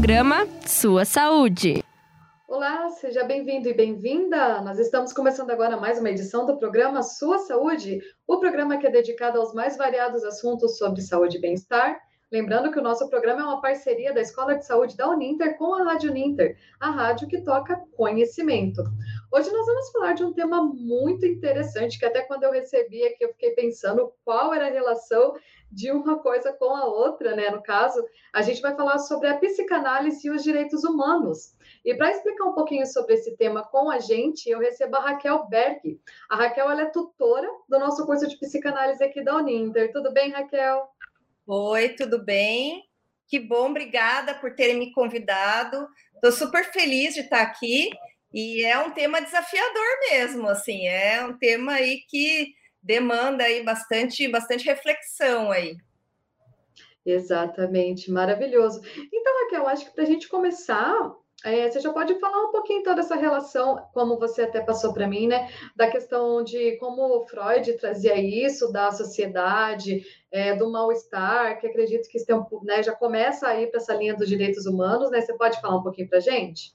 programa Sua Saúde. Olá, seja bem-vindo e bem-vinda. Nós estamos começando agora mais uma edição do programa Sua Saúde, o programa que é dedicado aos mais variados assuntos sobre saúde e bem-estar. Lembrando que o nosso programa é uma parceria da Escola de Saúde da Uninter com a Rádio Uninter, a rádio que toca conhecimento. Hoje nós vamos falar de um tema muito interessante, que até quando eu recebi aqui eu fiquei pensando qual era a relação de uma coisa com a outra, né? No caso, a gente vai falar sobre a psicanálise e os direitos humanos. E para explicar um pouquinho sobre esse tema com a gente, eu recebo a Raquel Berg. A Raquel é tutora do nosso curso de psicanálise aqui da Uninter. Tudo bem, Raquel? Oi, tudo bem? Que bom, obrigada por terem me convidado. Estou super feliz de estar aqui e é um tema desafiador mesmo, assim, é um tema aí que demanda aí bastante, bastante reflexão aí. Exatamente, maravilhoso. Então, Raquel, acho que para a gente começar, é, você já pode falar um pouquinho toda essa relação, como você até passou para mim, né, da questão de como Freud trazia isso da sociedade, é, do mal-estar, que acredito que tem, né, já começa a ir para essa linha dos direitos humanos, né? Você pode falar um pouquinho para a gente?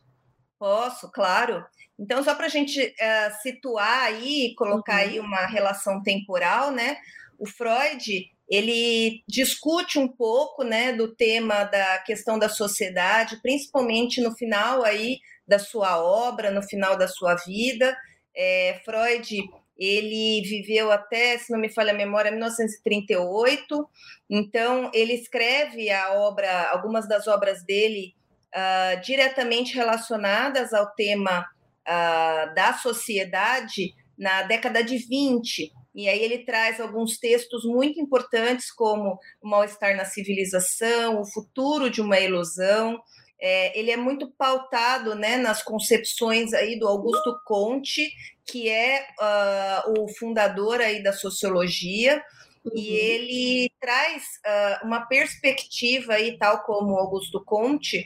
Posso, claro. Então, só para a gente uh, situar aí, colocar uhum. aí uma relação temporal, né? O Freud ele discute um pouco, né, do tema da questão da sociedade, principalmente no final aí da sua obra, no final da sua vida. É, Freud ele viveu até, se não me falha a memória, 1938. Então, ele escreve a obra, algumas das obras dele uh, diretamente relacionadas ao tema uh, da sociedade na década de 20. E aí ele traz alguns textos muito importantes, como o mal-estar na civilização, o futuro de uma ilusão. É, ele é muito pautado né, nas concepções aí do Augusto Conte, que é uh, o fundador aí da sociologia, uhum. e ele traz uh, uma perspectiva aí, tal como Augusto Conte,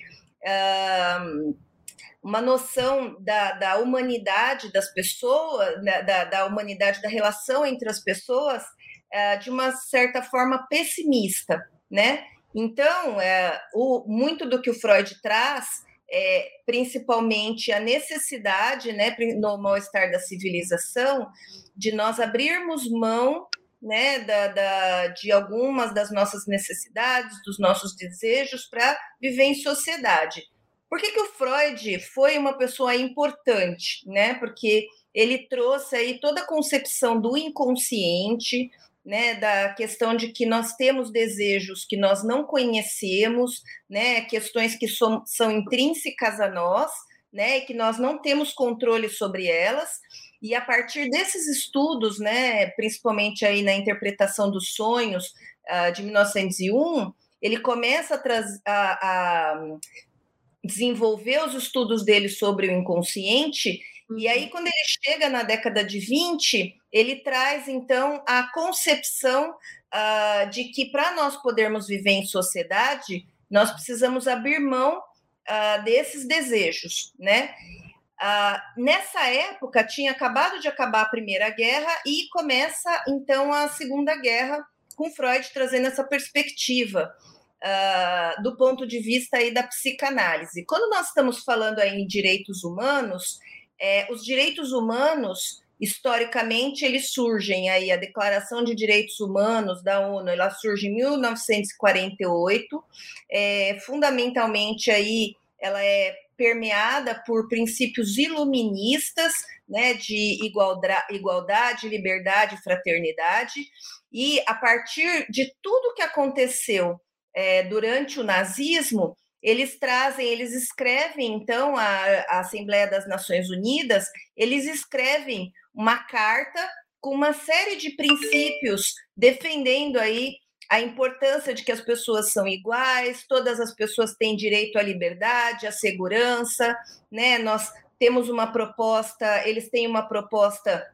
uma noção da, da humanidade das pessoas, da, da, humanidade, da relação entre as pessoas, é, de uma certa forma pessimista, né? Então, é, o, muito do que o Freud traz é principalmente a necessidade, né, no mal-estar da civilização, de nós abrirmos mão né, da, da, de algumas das nossas necessidades, dos nossos desejos para viver em sociedade. Por que, que o Freud foi uma pessoa importante? Né? Porque ele trouxe aí toda a concepção do inconsciente, né, da questão de que nós temos desejos que nós não conhecemos, né, questões que são, são intrínsecas a nós, né, que nós não temos controle sobre elas, e a partir desses estudos, né, principalmente aí na interpretação dos sonhos uh, de 1901, ele começa a, a, a desenvolver os estudos dele sobre o inconsciente, e aí, uhum. quando ele chega na década de 20, ele traz, então, a concepção uh, de que para nós podermos viver em sociedade, nós precisamos abrir mão uh, desses desejos, né? Uh, nessa época, tinha acabado de acabar a Primeira Guerra e começa, então, a Segunda Guerra, com Freud trazendo essa perspectiva uh, do ponto de vista aí da psicanálise. Quando nós estamos falando aí em direitos humanos, é, os direitos humanos historicamente eles surgem aí a Declaração de Direitos Humanos da ONU ela surge em 1948 é, fundamentalmente aí ela é permeada por princípios iluministas né de igualdade liberdade fraternidade. E a partir de tudo que aconteceu é, durante o nazismo, eles trazem, eles escrevem, então, a, a, Assembleia das Nações Unidas, eles escrevem uma carta com uma série de princípios defendendo aí a importância de que as pessoas são iguais, todas as pessoas têm direito à liberdade, à segurança, né? Nós temos uma proposta, eles têm uma proposta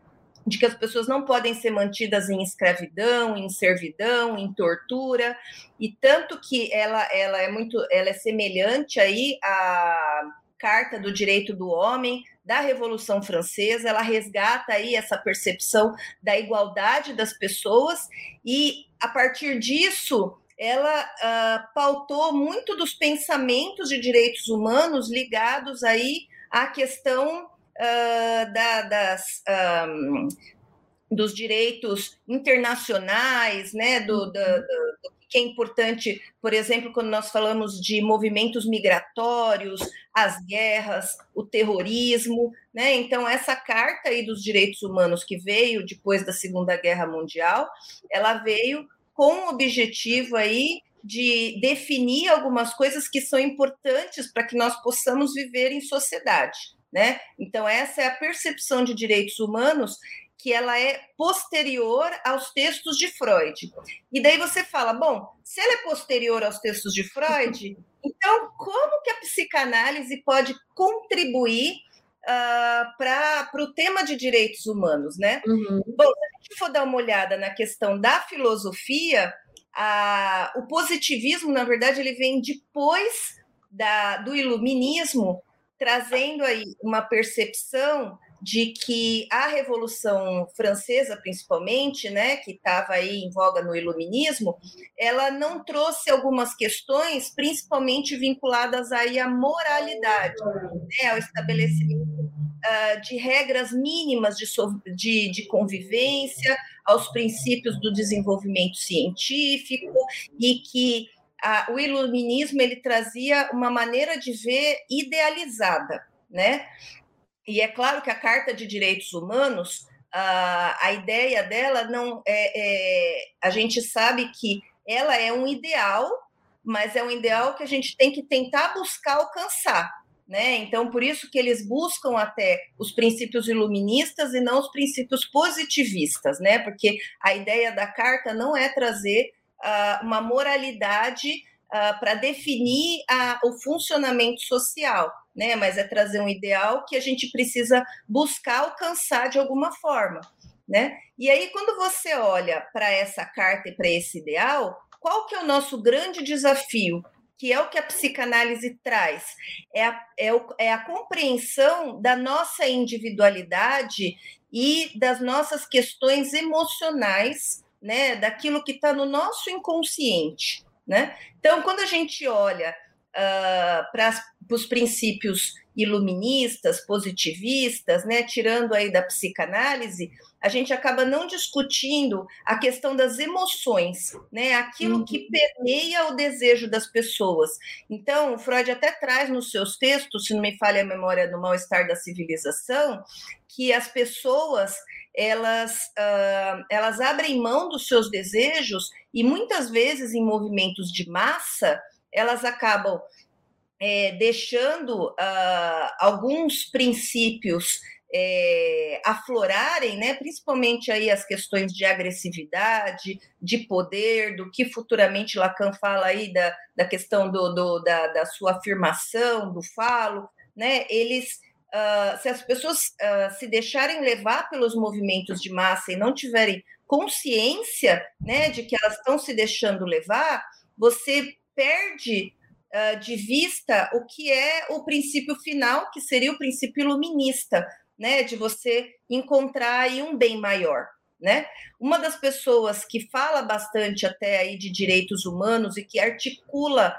de que as pessoas não podem ser mantidas em escravidão, em servidão, em tortura, e tanto que ela, ela é muito, ela é semelhante aí à Carta do Direito do Homem da Revolução Francesa, ela resgata aí essa percepção da igualdade das pessoas e a partir disso ela uh, pautou muito dos pensamentos de direitos humanos ligados aí à questão uh, da, das, um, dos direitos internacionais, né, do, do, do, que é importante, por exemplo, quando nós falamos de movimentos migratórios, as guerras, o terrorismo, né? Então essa carta aí dos direitos humanos que veio depois da Segunda Guerra Mundial, ela veio com o objetivo aí de definir algumas coisas que são importantes para que nós possamos viver em sociedade, né? Então essa é a percepção de direitos humanos que ela é posterior aos textos de Freud. E daí você fala, bom, se ela é posterior aos textos de Freud, então como que a psicanálise pode contribuir uh, para o tema de direitos humanos, né? Uhum. Bom, se a gente for dar uma olhada na questão da filosofia, a, o positivismo, na verdade, ele vem depois da, do iluminismo, trazendo aí uma percepção de que a Revolução Francesa, principalmente, né, que estava aí em voga no Iluminismo, ela não trouxe algumas questões, principalmente vinculadas aí à moralidade, né, ao estabelecimento uh, de regras mínimas de, de, de convivência, aos princípios do desenvolvimento científico e que a, o iluminismo ele trazia uma maneira de ver idealizada, né? E é claro que a Carta de Direitos Humanos, a, a ideia dela não é, é, a gente sabe que ela é um ideal, mas é um ideal que a gente tem que tentar buscar alcançar. Né? Então, por isso que eles buscam até os princípios iluministas e não os princípios positivistas, né? Porque a ideia da carta não é trazer uh, uma moralidade uh, para definir uh, o funcionamento social, né? Mas é trazer um ideal que a gente precisa buscar alcançar de alguma forma, né? E aí, quando você olha para essa carta e para esse ideal, qual que é o nosso grande desafio? Que é o que a psicanálise traz, é a, é, o, é a compreensão da nossa individualidade e das nossas questões emocionais, né, daquilo que está no nosso inconsciente. Né? Então, quando a gente olha uh, para os princípios iluministas, positivistas, né, tirando aí da psicanálise, a gente acaba não discutindo a questão das emoções, né, aquilo que uhum. permeia o desejo das pessoas. Então, o Freud até traz nos seus textos, se não me falha a memória do mal-estar da civilização, que as pessoas elas, uh, elas abrem mão dos seus desejos e muitas vezes em movimentos de massa elas acabam é, deixando uh, alguns princípios é, aflorarem, né, principalmente aí as questões de agressividade, de poder, do que futuramente Lacan fala aí da, da questão do, do da, da sua afirmação, do falo, né, eles Uh, se as pessoas uh, se deixarem levar pelos movimentos de massa e não tiverem consciência né, de que elas estão se deixando levar, você perde uh, de vista o que é o princípio final, que seria o princípio iluminista, né, de você encontrar aí um bem maior. Né? Uma das pessoas que fala bastante até aí de direitos humanos e que articula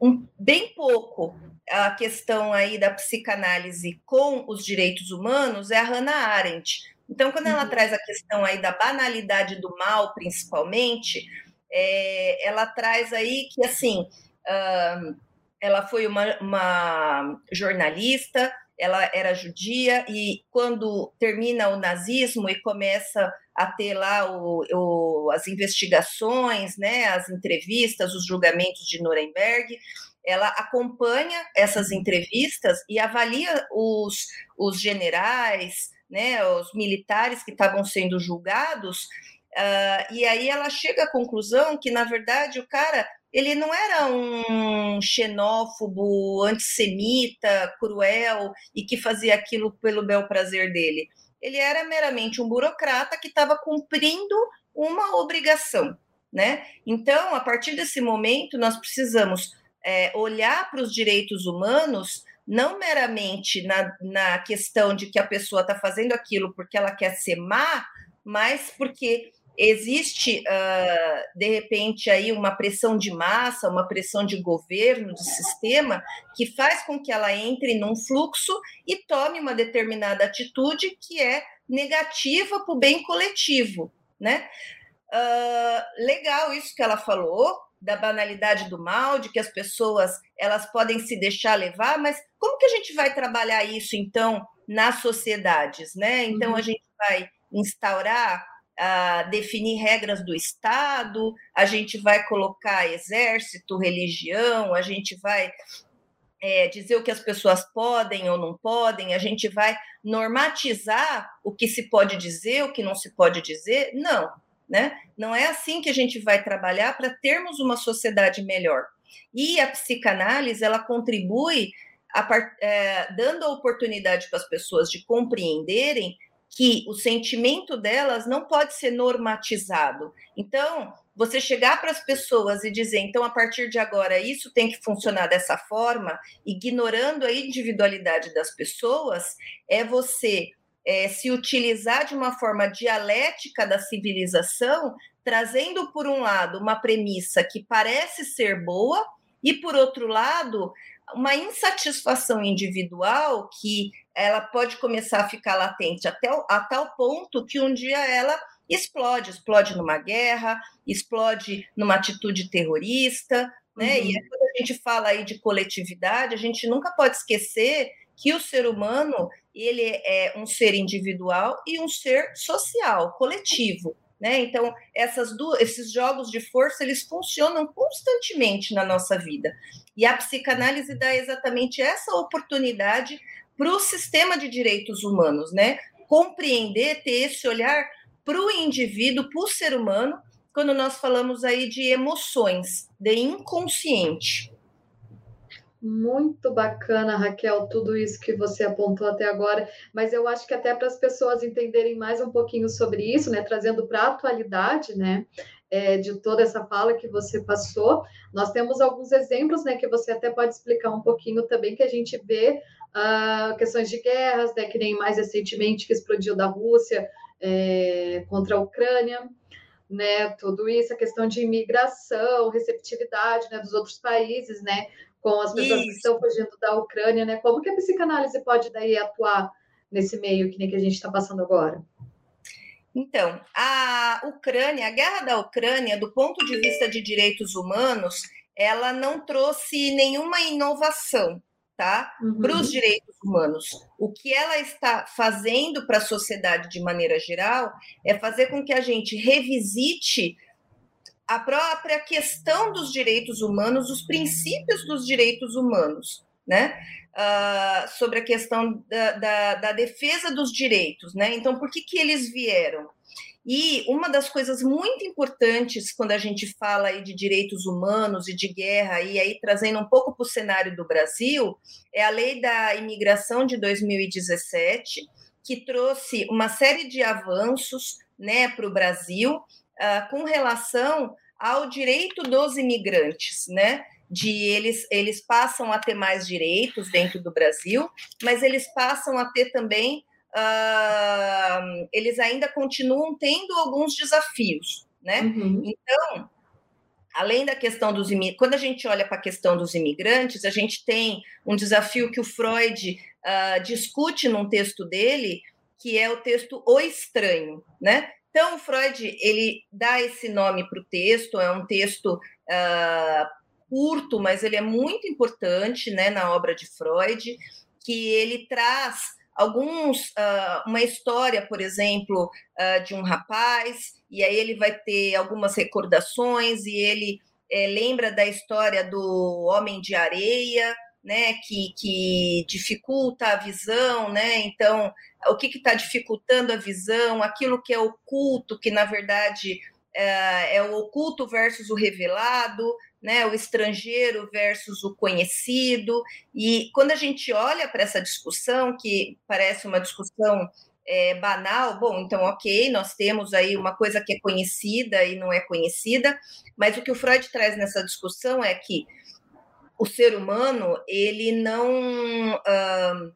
um, bem pouco a questão aí da psicanálise com os direitos humanos é a Hannah Arendt. Então, quando ela uhum. traz a questão aí da banalidade do mal, principalmente, é, ela traz aí que, assim, uh, ela foi uma, uma jornalista, ela era judia e quando termina o nazismo e começa a ter lá o, o, as investigações, né, as entrevistas, os julgamentos de Nuremberg, ela acompanha essas entrevistas e avalia os, os generais, né, os militares que estavam sendo julgados, uh, e aí ela chega à conclusão que, na verdade, o cara ele não era um xenófobo, antissemita, cruel e que fazia aquilo pelo bel prazer dele. Ele era meramente um burocrata que estava cumprindo uma obrigação, né? Então, a partir desse momento, nós precisamos é, olhar para os direitos humanos não meramente na, na questão de que a pessoa está fazendo aquilo porque ela quer ser má, mas porque existe, uh, de repente, aí uma pressão de massa, uma pressão de governo, de sistema, que faz com que ela entre num fluxo e tome uma determinada atitude que é negativa para o bem coletivo, né? Uh, legal isso que ela falou, da banalidade do mal, de que as pessoas elas podem se deixar levar, mas como que a gente vai trabalhar isso então nas sociedades, né? Então uhum. a gente vai instaurar, uh, definir regras do Estado, a gente vai colocar exército, religião, a gente vai é, dizer o que as pessoas podem ou não podem, a gente vai normatizar o que se pode dizer, o que não se pode dizer. Não, né? Não é assim que a gente vai trabalhar para termos uma sociedade melhor. E a psicanálise ela contribui a, é, dando a oportunidade para as pessoas de compreenderem que o sentimento delas não pode ser normatizado. Então, você chegar para as pessoas e dizer, então, a partir de agora, isso tem que funcionar dessa forma, ignorando a individualidade das pessoas, é você é, se utilizar de uma forma dialética da civilização, trazendo, por um lado, uma premissa que parece ser boa, e, por outro lado, uma insatisfação individual que ela pode começar a ficar latente até a tal ponto que um dia ela explode, explode numa guerra, explode numa atitude terrorista, né? Uhum. E quando a gente fala aí de coletividade, a gente nunca pode esquecer que o ser humano ele é um ser individual e um ser social, coletivo. Né? Então, duas, esses jogos de força eles funcionam constantemente na nossa vida. E a psicanálise dá exatamente essa oportunidade para o sistema de direitos humanos, né? Compreender, ter esse olhar para o indivíduo, para o ser humano, quando nós falamos aí de emoções, de inconsciente. Muito bacana, Raquel, tudo isso que você apontou até agora, mas eu acho que até para as pessoas entenderem mais um pouquinho sobre isso, né, trazendo para a atualidade, né, é, de toda essa fala que você passou, nós temos alguns exemplos, né, que você até pode explicar um pouquinho também, que a gente vê uh, questões de guerras, né, que nem mais recentemente que explodiu da Rússia é, contra a Ucrânia, né, tudo isso, a questão de imigração, receptividade, né, dos outros países, né, com as pessoas Isso. que estão fugindo da Ucrânia, né? Como que a psicanálise pode daí atuar nesse meio que nem que a gente está passando agora? Então, a Ucrânia, a guerra da Ucrânia, do ponto de vista de direitos humanos, ela não trouxe nenhuma inovação, tá? Uhum. Para os direitos humanos. O que ela está fazendo para a sociedade de maneira geral é fazer com que a gente revisite a própria questão dos direitos humanos, os princípios dos direitos humanos, né? Uh, sobre a questão da, da, da, defesa dos direitos, né? Então, por que, que eles vieram? E uma das coisas muito importantes quando a gente fala aí de direitos humanos e de guerra, e aí trazendo um pouco para o cenário do Brasil, é a lei da imigração de 2017, que trouxe uma série de avanços né, para o Brasil, uh, com relação ao direito dos imigrantes, né? De eles, eles passam a ter mais direitos dentro do Brasil, mas eles passam a ter também, uh, eles ainda continuam tendo alguns desafios, né? Uhum. Então, além da questão dos imigrantes, quando a gente olha para a questão dos imigrantes, a gente tem um desafio que o Freud uh, discute num texto dele, que é o texto O Estranho, né? Então, Freud ele dá esse nome para o texto, é um texto uh, curto, mas ele é muito importante né, na obra de Freud, que ele traz alguns uh, uma história, por exemplo, uh, de um rapaz, e aí ele vai ter algumas recordações, e ele é, lembra da história do homem de areia, né, que, que dificulta a visão, né? Então, o que está dificultando a visão, aquilo que é oculto, que na verdade é, é, o oculto versus o revelado, né? O estrangeiro versus o conhecido. E quando a gente olha para essa discussão, que parece uma discussão é, banal, bom, então, ok, nós temos aí uma coisa que é conhecida e não é conhecida, mas o que o Freud traz nessa discussão é que o ser humano ele não uh,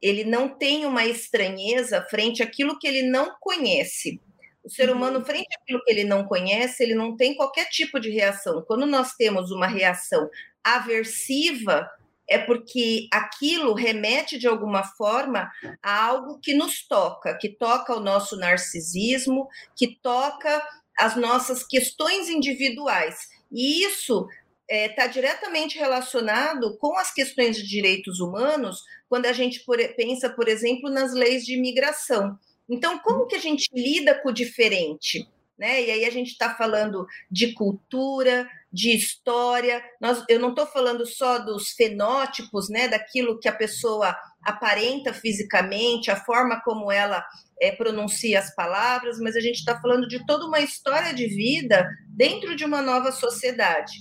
ele não tem uma estranheza frente àquilo que ele não conhece. O ser humano, frente àquilo que ele não conhece, ele não tem qualquer tipo de reação. Quando nós temos uma reação aversiva, é porque aquilo remete de alguma forma a algo que nos toca, que toca o nosso narcisismo, que toca as nossas questões individuais. E isso está é, diretamente relacionado com as questões de direitos humanos, quando a gente por, pensa, por exemplo, nas leis de imigração. Então, como que a gente lida com o diferente? Né? E aí a gente está falando de cultura, de história. Nós, eu não estou falando só dos fenótipos, né, daquilo que a pessoa aparenta fisicamente, a forma como ela é, pronuncia as palavras, mas a gente está falando de toda uma história de vida dentro de uma nova sociedade.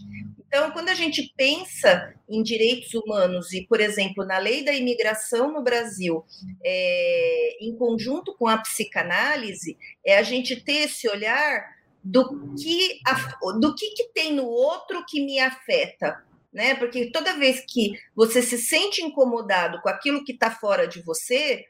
Então, quando a gente pensa em direitos humanos e, por exemplo, na lei da imigração no Brasil, é, em conjunto com a psicanálise, é a gente ter esse olhar do que, do que, que tem no outro que me afeta, né? Porque toda vez que você se sente incomodado com aquilo que está fora de você,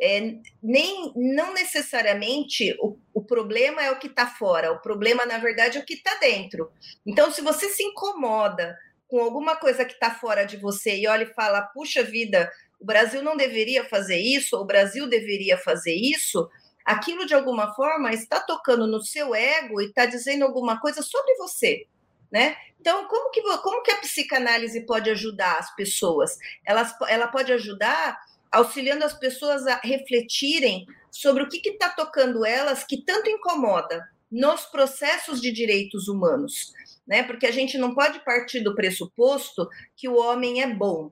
é, nem não necessariamente o, problema é o que está fora, o problema, na verdade, é o que está dentro. Então, se você se incomoda com alguma coisa que está fora de você e olha e fala, puxa vida, o Brasil não deveria fazer isso, ou o Brasil deveria fazer isso, aquilo de alguma forma está tocando no seu ego e está dizendo alguma coisa sobre você. Né? Então, como que, como que a psicanálise pode ajudar as pessoas? Ela, ela pode ajudar auxiliando as pessoas a refletirem sobre o que está tocando elas que tanto incomoda nos processos de direitos humanos, né? Porque a gente não pode partir do pressuposto que o homem é bom,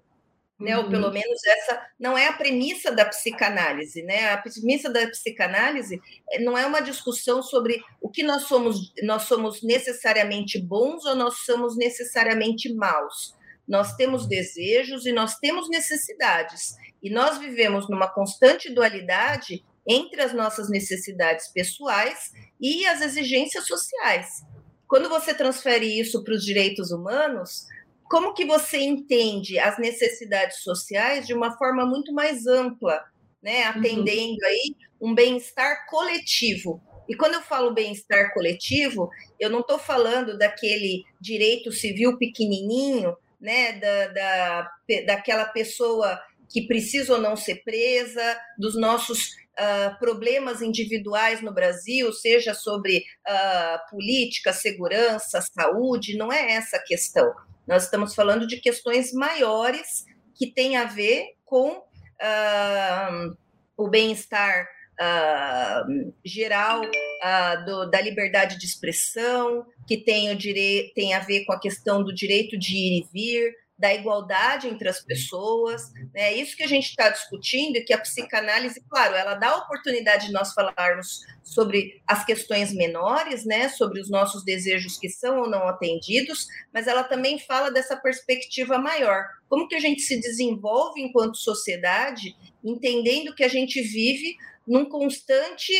né? Uhum. Ou pelo menos essa não é a premissa da psicanálise, né? A premissa da psicanálise eh, não é uma discussão sobre o que nós somos, nós somos necessariamente bons ou nós somos necessariamente maus. Nós temos desejos e nós temos necessidades. E nós vivemos numa constante dualidade entre as nossas necessidades pessoais e as exigências sociais. Quando você transfere isso para os direitos humanos, como que você entende as necessidades sociais de uma forma muito mais ampla, né, uhum. atendendo uhum. aí um bem-estar coletivo. E quando eu falo bem-estar coletivo, eu não estou falando daquele direito civil pequenininho, né, da, da, daquela pessoa que precisa ou não ser presa, dos nossos uh, problemas individuais no Brasil, seja sobre uh, política, segurança, saúde, não é essa a questão. Nós estamos falando de questões maiores que têm a ver com uh, o bem-estar uh, geral uh, do, da liberdade de expressão, que tem, o dire... tem a ver com a questão do direito de ir e vir, da igualdade entre as pessoas. Né? É isso que a gente está discutindo e que a psicanálise, claro, ela dá a oportunidade de nós falarmos sobre as questões menores, né? sobre os nossos desejos que são ou não atendidos, mas ela também fala dessa perspectiva maior. Como que a gente se desenvolve enquanto sociedade, entendendo que a gente vive num constante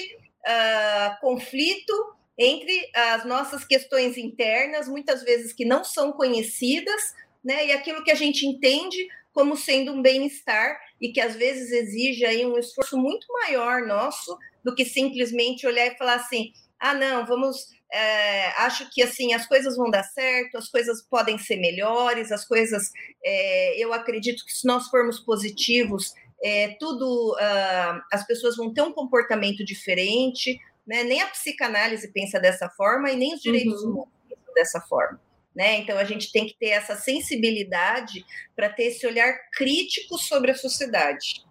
uh, conflito entre as nossas questões internas, muitas vezes que não são conhecidas, né? E aquilo que a gente entende como sendo um bem-estar e que às vezes exige aí um esforço muito maior nosso do que simplesmente olhar e falar assim: ah, não, vamos. É, acho que assim as coisas vão dar certo, as coisas podem ser melhores, as coisas. É, eu acredito que se nós formos positivos, é, tudo uh, as pessoas vão ter um comportamento diferente, né? Nem a psicanálise pensa dessa forma e nem os direitos uhum. humanos pensam dessa forma. Né? Então a gente tem que ter essa sensibilidade para ter esse olhar crítico sobre a sociedade.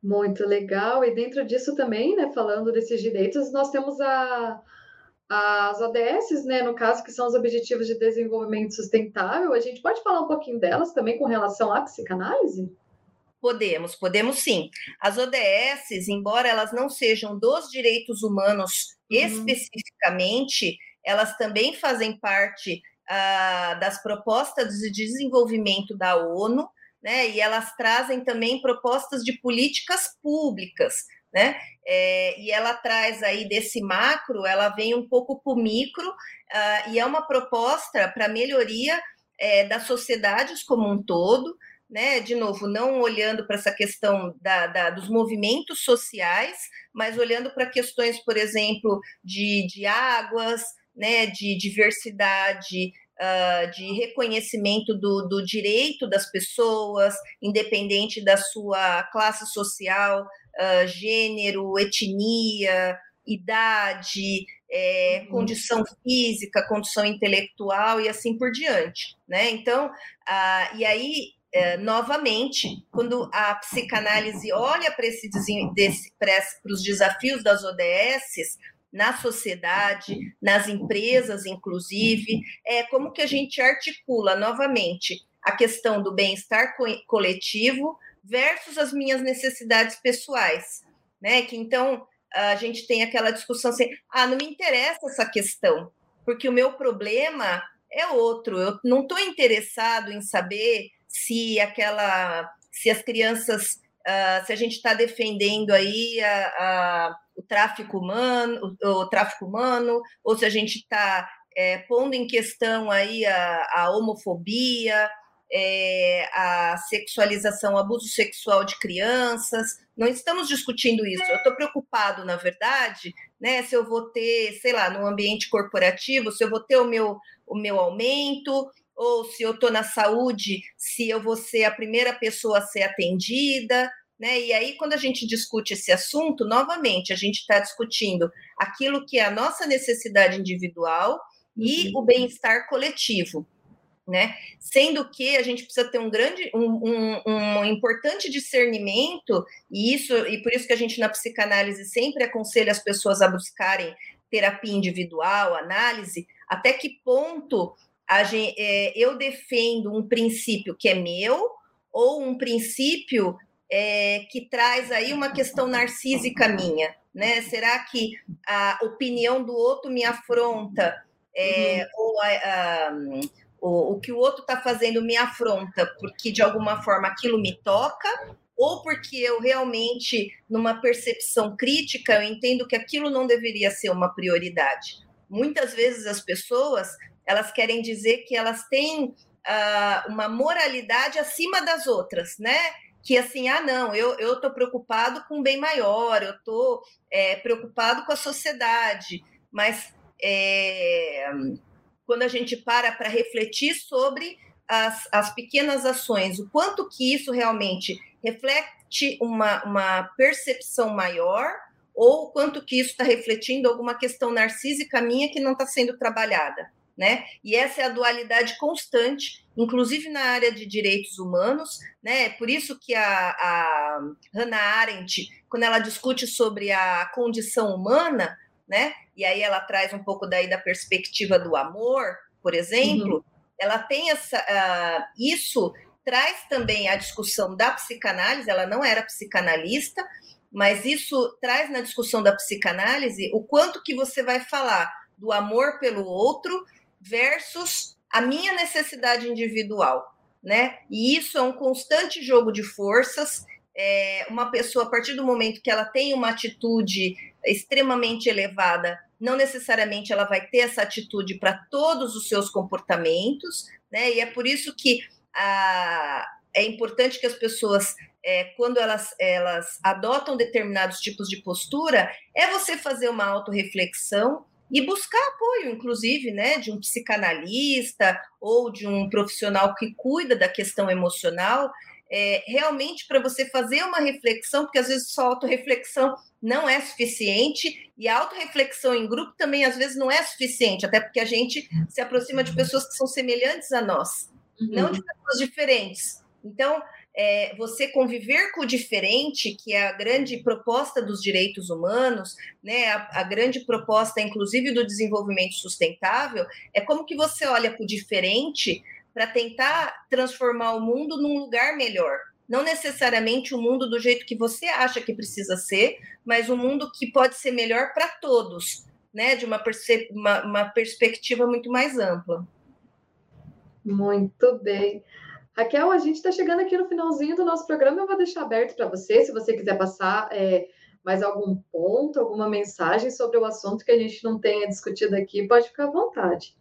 Muito legal. E dentro disso também, né, falando desses direitos, nós temos a, as ODS, né, no caso, que são os Objetivos de Desenvolvimento Sustentável. A gente pode falar um pouquinho delas também com relação à psicanálise? Podemos, podemos sim. As ODS, embora elas não sejam dos direitos humanos uhum. especificamente, elas também fazem parte ah, das propostas de desenvolvimento da ONU, né? E elas trazem também propostas de políticas públicas, né? É, e ela traz aí desse macro, ela vem um pouco para o micro, ah, e é uma proposta para melhoria é, das sociedades como um todo, né? De novo, não olhando para essa questão da, da, dos movimentos sociais, mas olhando para questões, por exemplo, de, de águas, né? De diversidade, uh, de reconhecimento do, do direito das pessoas, independente da sua classe social, uh, gênero, etnia, idade, é, uhum. condição física, condição intelectual e assim por diante, né? Então, uh, e aí é, novamente, quando a psicanálise olha para esse, para os desafios das ODSs, na sociedade, nas empresas, inclusive, é como que a gente articula novamente a questão do bem-estar coletivo versus as minhas necessidades pessoais, né? Que então a gente tem aquela discussão assim, ah, não me interessa essa questão, porque o meu problema é outro. Eu não estou interessado em saber se aquela, se as crianças, uh, se a gente está defendendo aí a, a o tráfico humano, o, o, tráfico humano, ou se a gente está é, pondo em questão aí a, a homofobia, é, a sexualização, abuso sexual de crianças. Não estamos discutindo isso. Eu estou preocupado, na verdade, né, se eu vou ter, sei lá, no ambiente corporativo, se eu vou ter o meu, o meu aumento, ou se eu estou na saúde, se eu vou ser a primeira pessoa a ser atendida, né? E aí, quando a gente discute esse assunto, novamente, a gente está discutindo aquilo que é a nossa necessidade individual e uhum. o bem-estar coletivo. Né? Sendo que a gente precisa ter um grande, um, um, um, importante discernimento, e isso, e por isso que a gente na psicanálise sempre aconselha as pessoas a buscarem terapia individual, análise, até que ponto gente, é, eu defendo um princípio que é meu, ou um princípio é, que traz aí uma questão narcísica minha, né? Será que a opinião do outro me afronta? É, uhum. Ou a, a, o, o que o outro está fazendo me afronta porque de alguma forma aquilo me toca, ou porque eu realmente, numa percepção crítica, eu entendo que aquilo não deveria ser uma prioridade. Muitas vezes as pessoas elas querem dizer que elas têm uh, uma moralidade acima das outras, né? que assim, ah, não, eu estou preocupado com o bem maior, eu estou é, preocupado com a sociedade, mas é, quando a gente para para refletir sobre as, as pequenas ações, o quanto que isso realmente reflete uma, uma percepção maior ou o quanto que isso está refletindo alguma questão narcísica minha que não está sendo trabalhada né? E essa é a dualidade constante, inclusive na área de direitos humanos, né? Por isso que a, a Hannah Arendt, quando ela discute sobre a condição humana, né? E aí ela traz um pouco daí da perspectiva do amor, por exemplo, uhum. ela tem essa uh, isso traz também a discussão da psicanálise, ela não era psicanalista, mas isso traz na discussão da psicanálise o quanto que você vai falar do amor pelo outro versus a minha necessidade individual, né? E isso é um constante jogo de forças. É, uma pessoa, a partir do momento que ela tem uma atitude extremamente elevada, não necessariamente ela vai ter essa atitude para todos os seus comportamentos, né? E é por isso que a, é importante que as pessoas, é, quando elas, elas adotam determinados tipos de postura, é você fazer uma autorreflexão e buscar apoio, inclusive, né, de um psicanalista ou de um profissional que cuida da questão emocional, é, realmente para você fazer uma reflexão, porque às vezes só autorreflexão não é suficiente, e a autorreflexão em grupo também às vezes não é suficiente, até porque a gente se aproxima de pessoas que são semelhantes a nós, uhum. não de pessoas diferentes. Então, é, você conviver com o diferente, que é a grande proposta dos direitos humanos, né, a, a, grande proposta, inclusive, do desenvolvimento sustentável, é como que você olha para o diferente para tentar transformar o mundo num lugar melhor. Não necessariamente o mundo do jeito que você acha que precisa ser, mas um mundo que pode ser melhor para todos, né, de uma, uma, uma perspectiva muito mais ampla. Muito bem. Raquel, a gente está chegando aqui no finalzinho do nosso programa. Eu vou deixar aberto para você, se você quiser passar é, mais algum ponto, alguma mensagem sobre o assunto que a gente não tenha discutido aqui, pode ficar à vontade.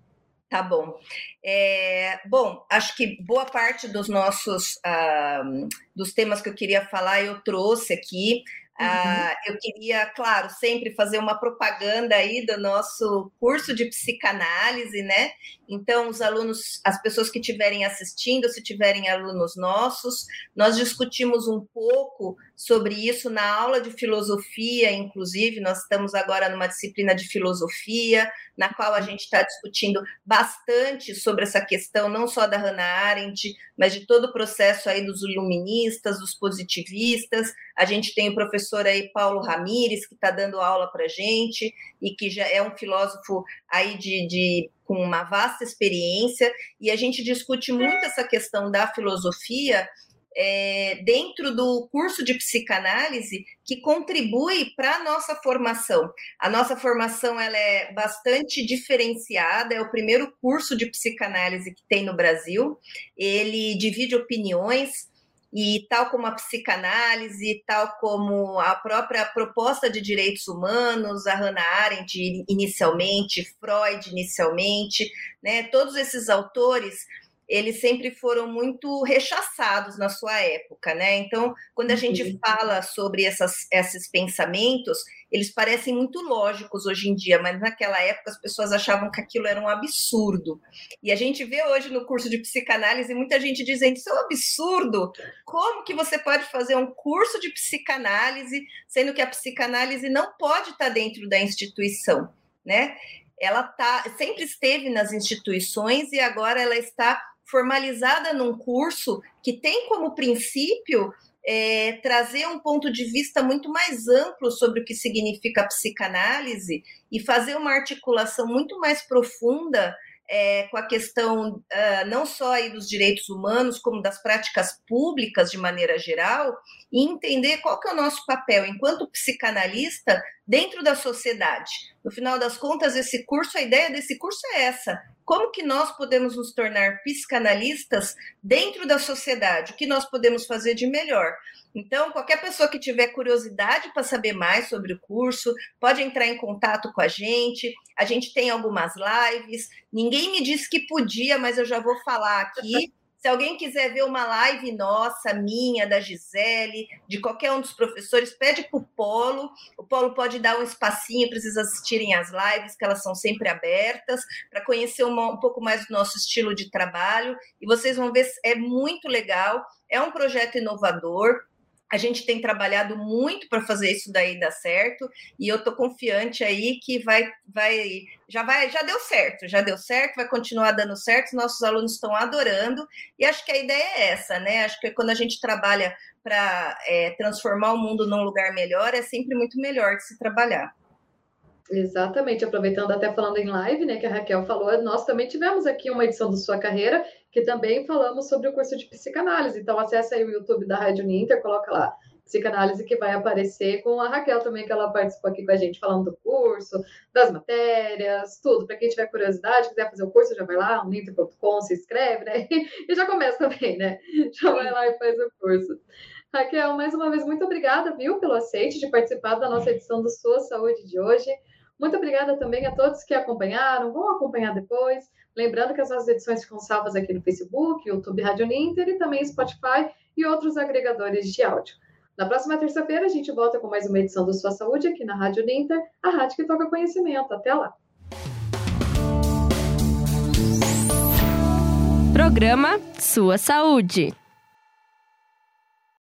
Tá bom. É, bom, acho que boa parte dos nossos uh, dos temas que eu queria falar eu trouxe aqui. Uhum. Uh, eu queria, claro, sempre fazer uma propaganda aí do nosso curso de psicanálise, né? Então, os alunos, as pessoas que estiverem assistindo, se tiverem alunos nossos, nós discutimos um pouco sobre isso na aula de filosofia, inclusive, nós estamos agora numa disciplina de filosofia, na qual a gente está discutindo bastante sobre essa questão, não só da Hannah Arendt, mas de todo o processo aí dos iluministas, dos positivistas. A gente tem o professor aí, Paulo Ramires, que está dando aula para gente, e que já é um filósofo aí de, de com uma vasta experiência, e a gente discute muito essa questão da filosofia é, dentro do curso de psicanálise que contribui para a nossa formação. A nossa formação ela é bastante diferenciada, é o primeiro curso de psicanálise que tem no Brasil. Ele divide opiniões, e tal como a psicanálise, tal como a própria proposta de direitos humanos, a Hannah Arendt inicialmente, Freud inicialmente, né, todos esses autores eles sempre foram muito rechaçados na sua época, né? Então, quando a gente uhum. fala sobre essas, esses pensamentos, eles parecem muito lógicos hoje em dia, mas naquela época as pessoas achavam que aquilo era um absurdo. E a gente vê hoje no curso de psicanálise muita gente dizendo: Isso é um absurdo! Como que você pode fazer um curso de psicanálise, sendo que a psicanálise não pode estar dentro da instituição, né? Ela tá, sempre esteve nas instituições e agora ela está formalizada num curso que tem como princípio é, trazer um ponto de vista muito mais amplo sobre o que significa psicanálise e fazer uma articulação muito mais profunda é, com a questão uh, não só aí dos direitos humanos, como das práticas públicas de maneira geral, e entender qual que é o nosso papel. Enquanto psicanalista dentro da sociedade. No final das contas, esse curso, a ideia desse curso é essa: como que nós podemos nos tornar psicanalistas dentro da sociedade? O que nós podemos fazer de melhor? Então, qualquer pessoa que tiver curiosidade para saber mais sobre o curso, pode entrar em contato com a gente. A gente tem algumas lives. Ninguém me disse que podia, mas eu já vou falar aqui. Se alguém quiser ver uma live nossa, minha, da Gisele, de qualquer um dos professores, pede para o Polo. O Polo pode dar um espacinho para vocês assistirem as lives, que elas são sempre abertas, para conhecer uma, um pouco mais do nosso estilo de trabalho. E vocês vão ver, é muito legal. É um projeto inovador. A gente tem trabalhado muito para fazer isso daí dar certo e eu estou confiante aí que vai, vai, já vai, já deu certo, já deu certo, vai continuar dando certo. Nossos alunos estão adorando e acho que a ideia é essa, né? Acho que quando a gente trabalha para é, transformar o mundo num lugar melhor, é sempre muito melhor de se trabalhar. Exatamente, aproveitando até falando em live, né, que a Raquel falou, nós também tivemos aqui uma edição do Sua Carreira, que também falamos sobre o curso de psicanálise. Então, acessa aí o YouTube da Rádio Ninter, coloca lá psicanálise que vai aparecer com a Raquel também, que ela participou aqui com a gente falando do curso, das matérias, tudo. Para quem tiver curiosidade, quiser fazer o curso, já vai lá, uninter.com, se inscreve, né? E já começa também, né? Já vai lá e faz o curso. Raquel, mais uma vez, muito obrigada, viu, pelo aceite de participar da nossa edição do Sua Saúde de hoje. Muito obrigada também a todos que acompanharam, vão acompanhar depois. Lembrando que as nossas edições ficam salvas aqui no Facebook, YouTube Rádio Ninter e também Spotify e outros agregadores de áudio. Na próxima terça-feira a gente volta com mais uma edição do Sua Saúde aqui na Rádio Ninter, a rádio que toca conhecimento. Até lá! Programa Sua Saúde.